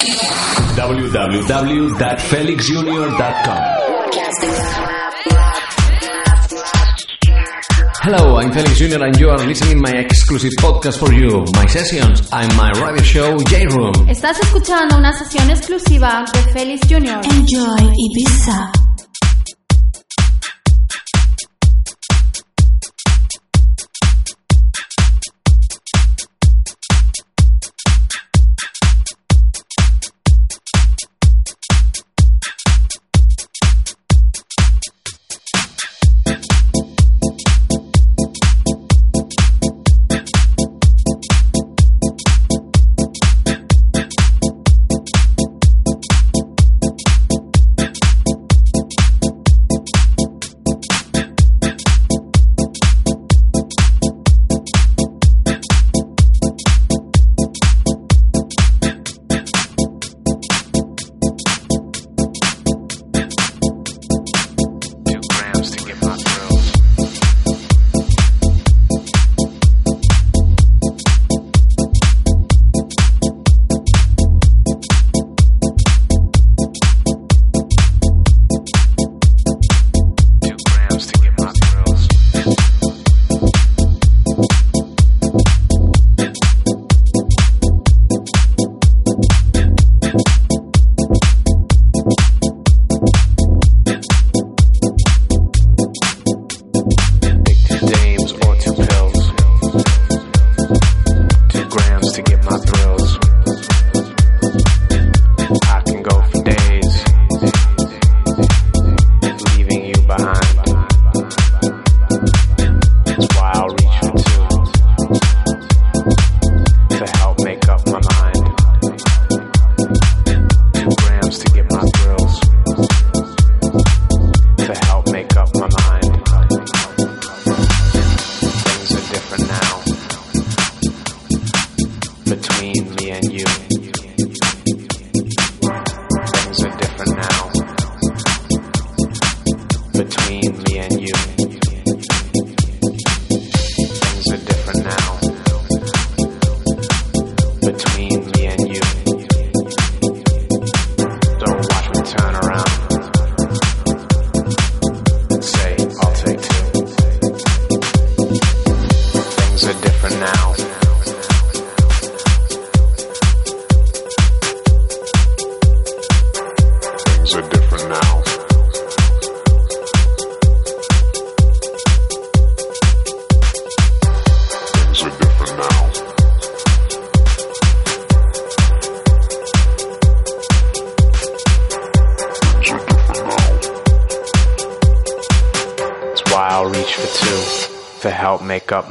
www.felixjunior.com Hello, I'm Felix Jr. and you are listening my exclusive podcast for you, my sessions and my radio show J Room. Estás escuchando una sesión exclusiva de Felix Jr. Enjoy Ibiza.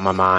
my mind.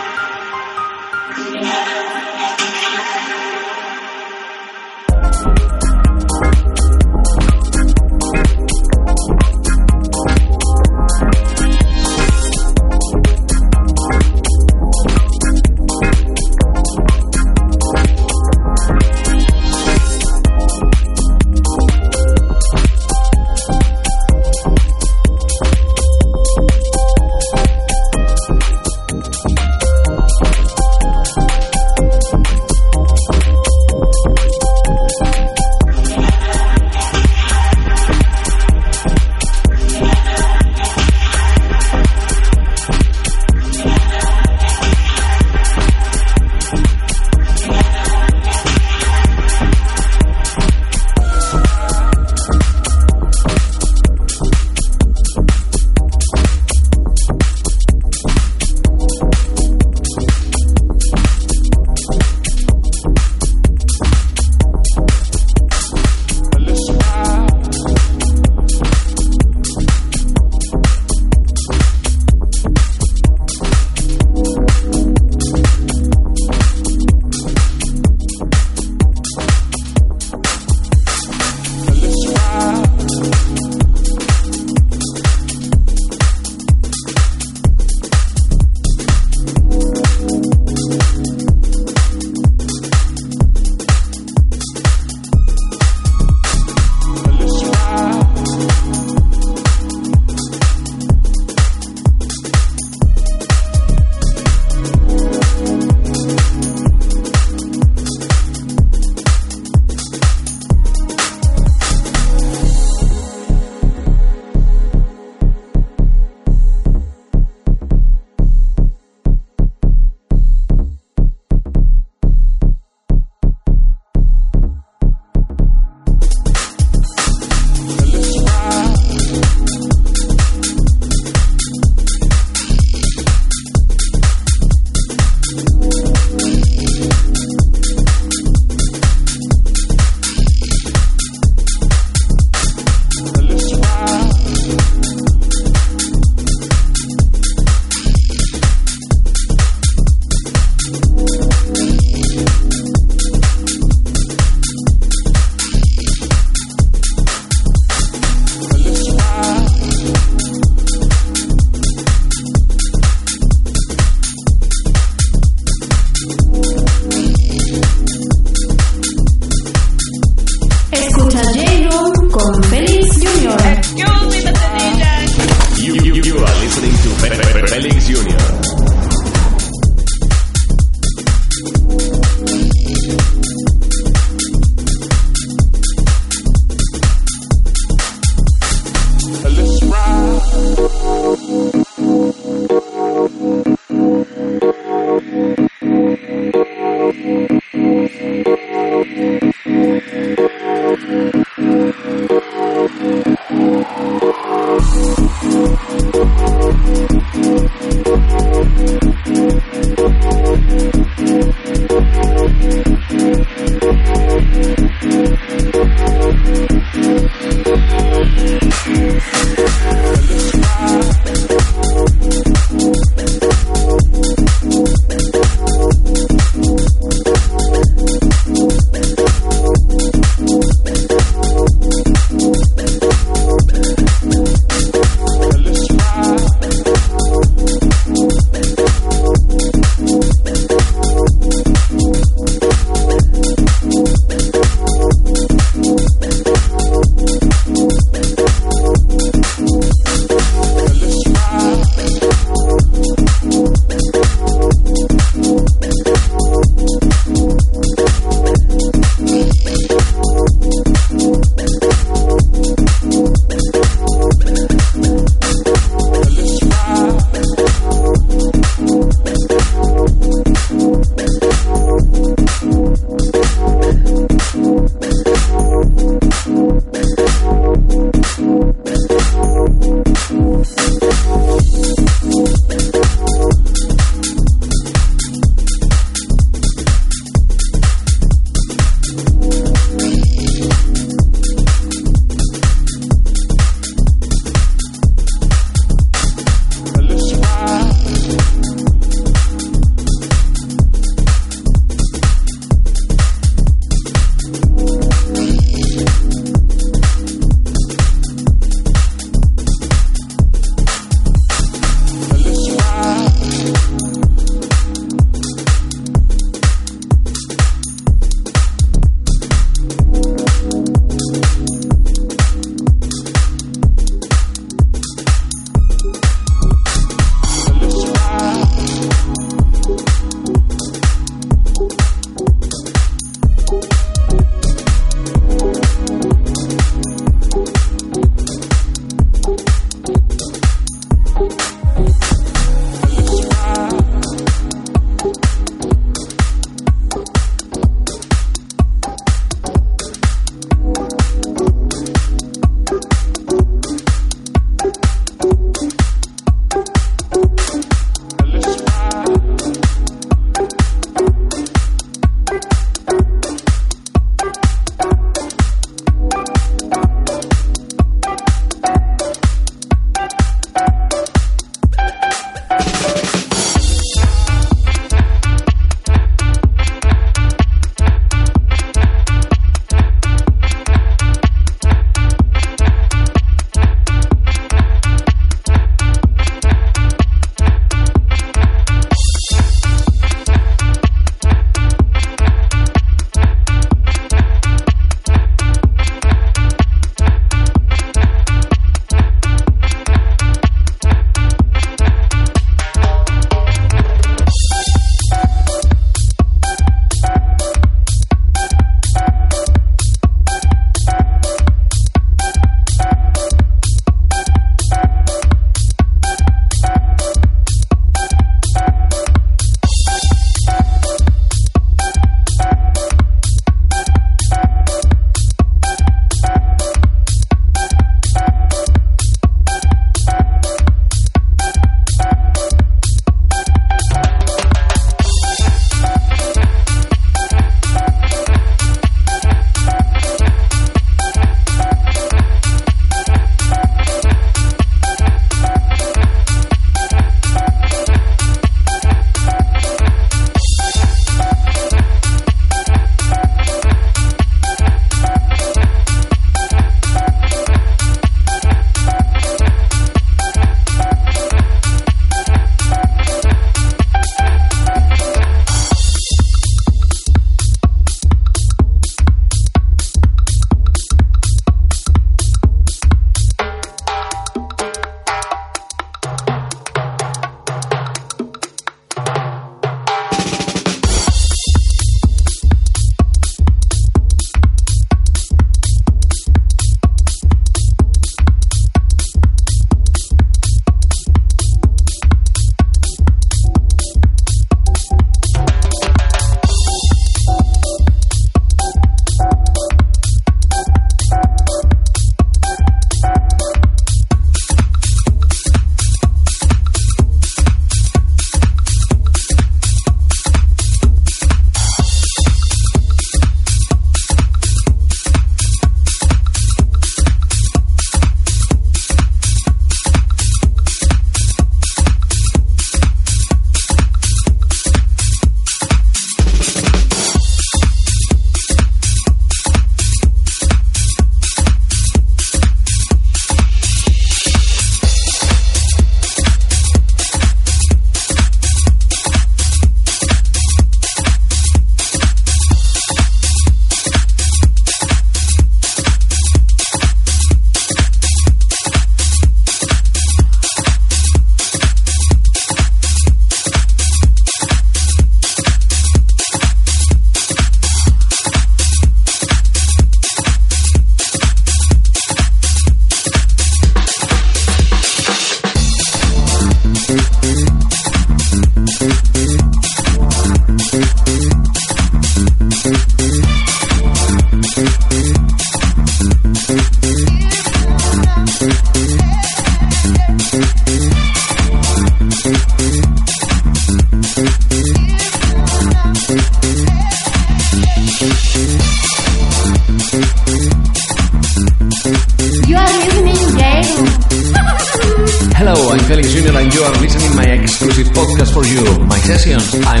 Sessions and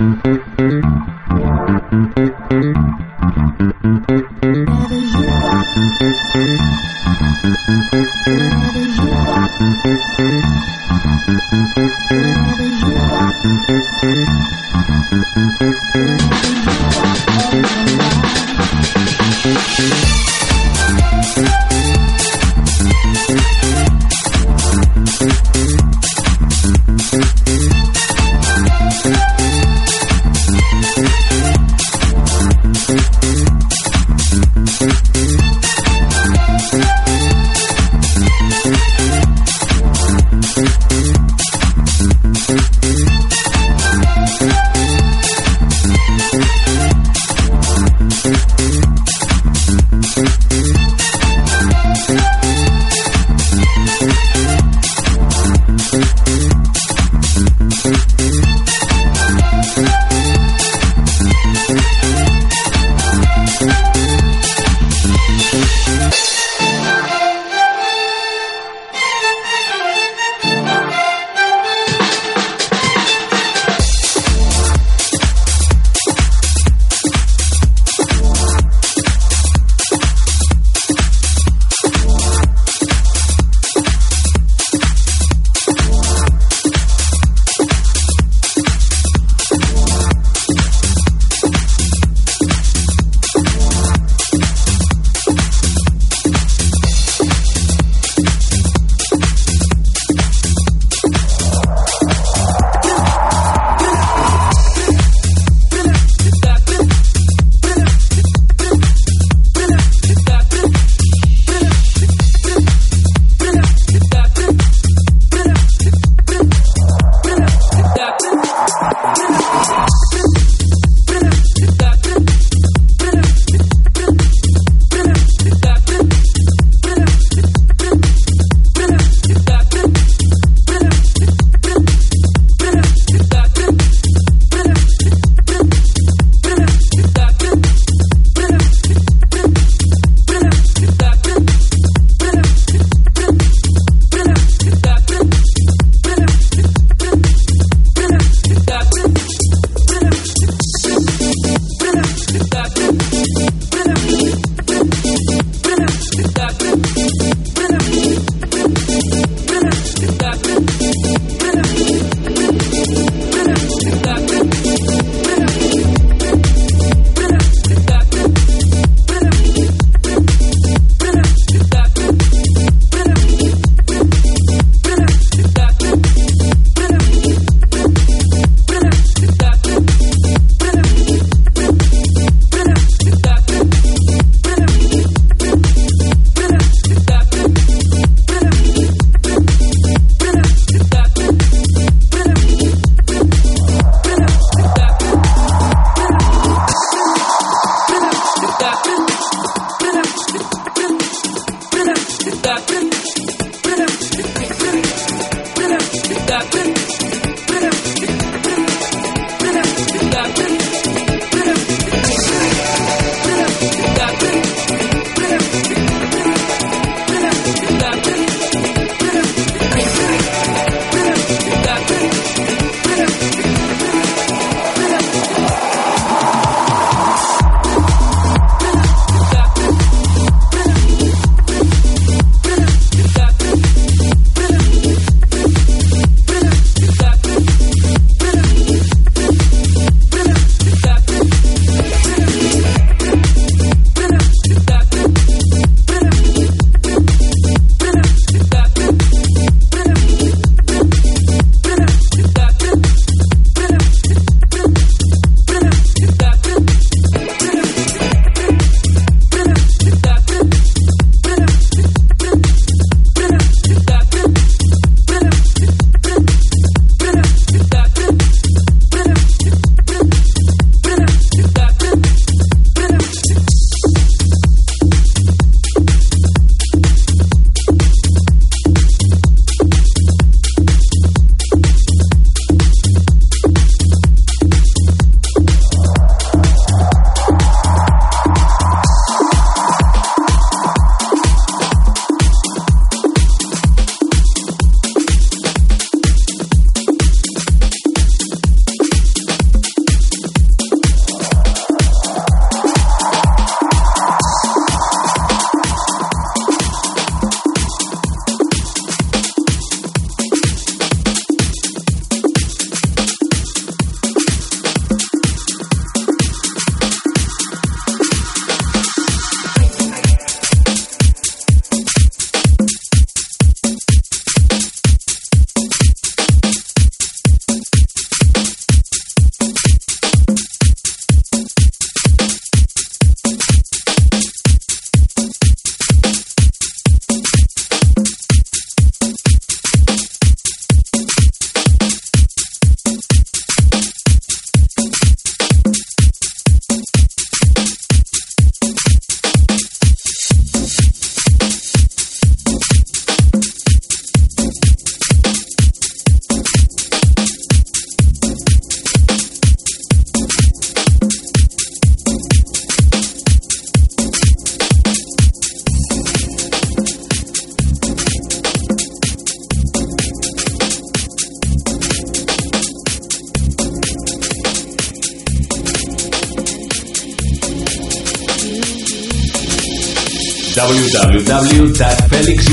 Mm-hmm.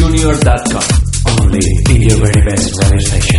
www.felixjunior.com. Only in your very best radio station.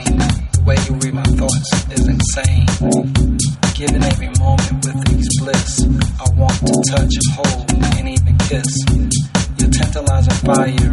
The way you read my thoughts is insane. Giving every moment with these bliss. I want to touch, hold, and even kiss. Your tantalizing fire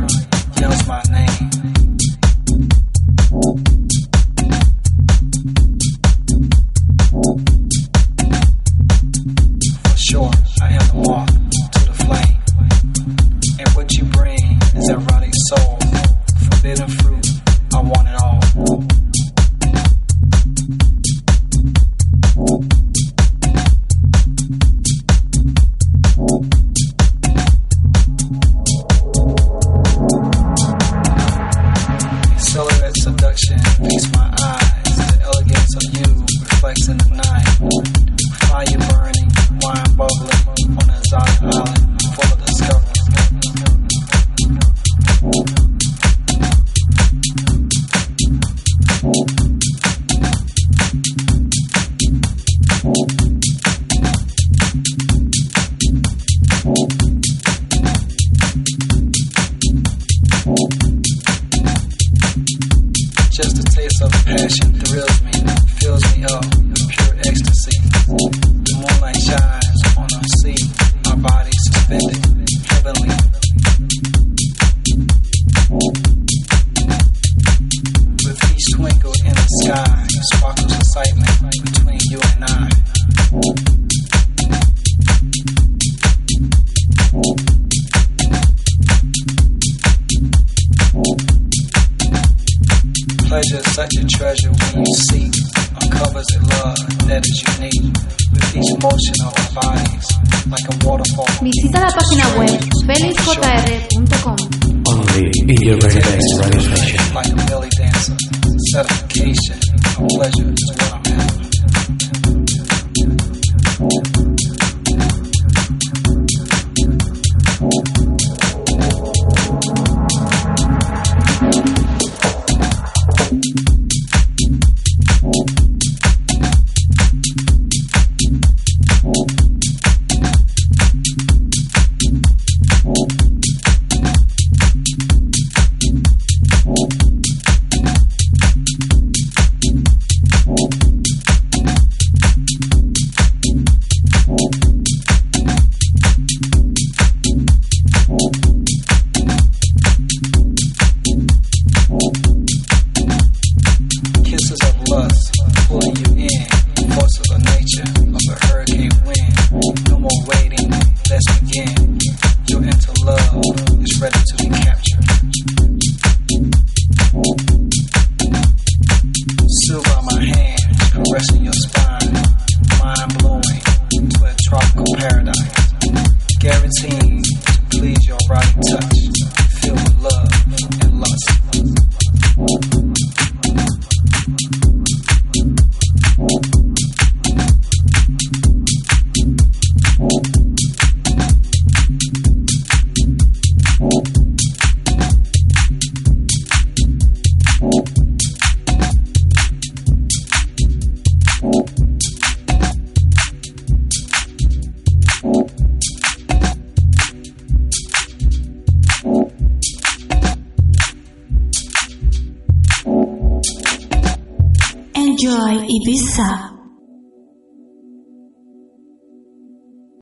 be your very best revelation. Like belly satisfaction certification, pleasure.